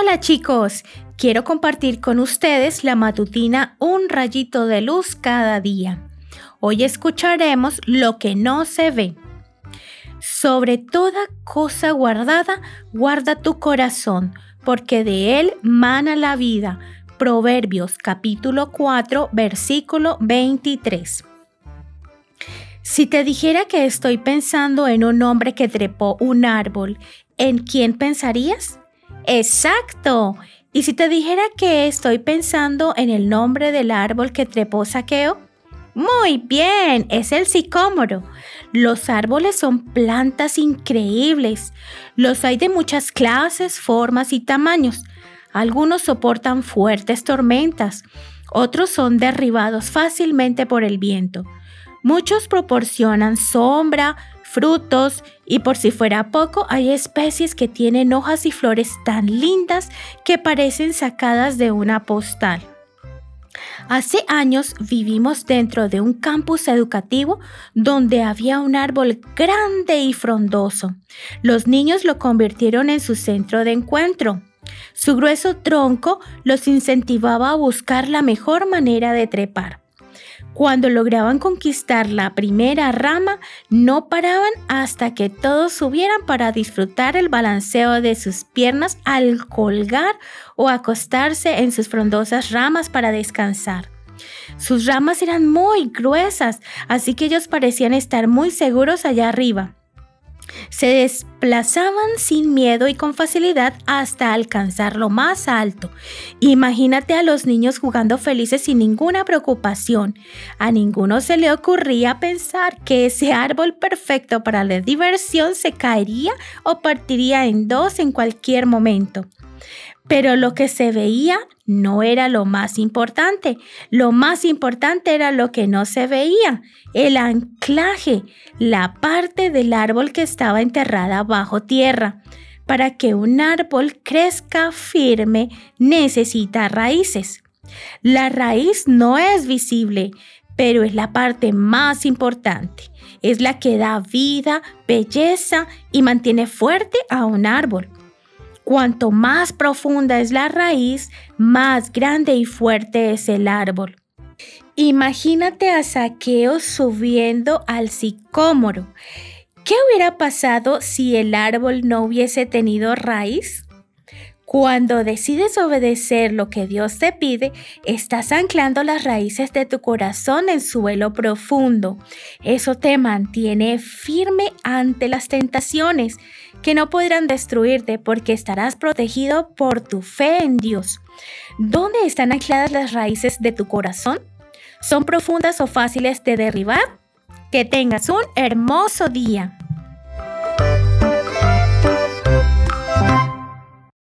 Hola chicos, quiero compartir con ustedes la matutina Un rayito de luz cada día. Hoy escucharemos lo que no se ve. Sobre toda cosa guardada, guarda tu corazón, porque de él mana la vida. Proverbios capítulo 4, versículo 23. Si te dijera que estoy pensando en un hombre que trepó un árbol, ¿en quién pensarías? Exacto. ¿Y si te dijera que estoy pensando en el nombre del árbol que trepó Saqueo? Muy bien, es el sicómoro. Los árboles son plantas increíbles. Los hay de muchas clases, formas y tamaños. Algunos soportan fuertes tormentas, otros son derribados fácilmente por el viento. Muchos proporcionan sombra, frutos y por si fuera poco hay especies que tienen hojas y flores tan lindas que parecen sacadas de una postal. Hace años vivimos dentro de un campus educativo donde había un árbol grande y frondoso. Los niños lo convirtieron en su centro de encuentro. Su grueso tronco los incentivaba a buscar la mejor manera de trepar. Cuando lograban conquistar la primera rama, no paraban hasta que todos subieran para disfrutar el balanceo de sus piernas al colgar o acostarse en sus frondosas ramas para descansar. Sus ramas eran muy gruesas, así que ellos parecían estar muy seguros allá arriba. Se desplazaban sin miedo y con facilidad hasta alcanzar lo más alto. Imagínate a los niños jugando felices sin ninguna preocupación. A ninguno se le ocurría pensar que ese árbol perfecto para la diversión se caería o partiría en dos en cualquier momento. Pero lo que se veía no era lo más importante. Lo más importante era lo que no se veía, el anclaje, la parte del árbol que estaba enterrada bajo tierra. Para que un árbol crezca firme necesita raíces. La raíz no es visible, pero es la parte más importante. Es la que da vida, belleza y mantiene fuerte a un árbol. Cuanto más profunda es la raíz, más grande y fuerte es el árbol. Imagínate a Saqueo subiendo al sicómoro. ¿Qué hubiera pasado si el árbol no hubiese tenido raíz? Cuando decides obedecer lo que Dios te pide, estás anclando las raíces de tu corazón en suelo profundo. Eso te mantiene firme ante las tentaciones que no podrán destruirte porque estarás protegido por tu fe en Dios. ¿Dónde están ancladas las raíces de tu corazón? ¿Son profundas o fáciles de derribar? Que tengas un hermoso día.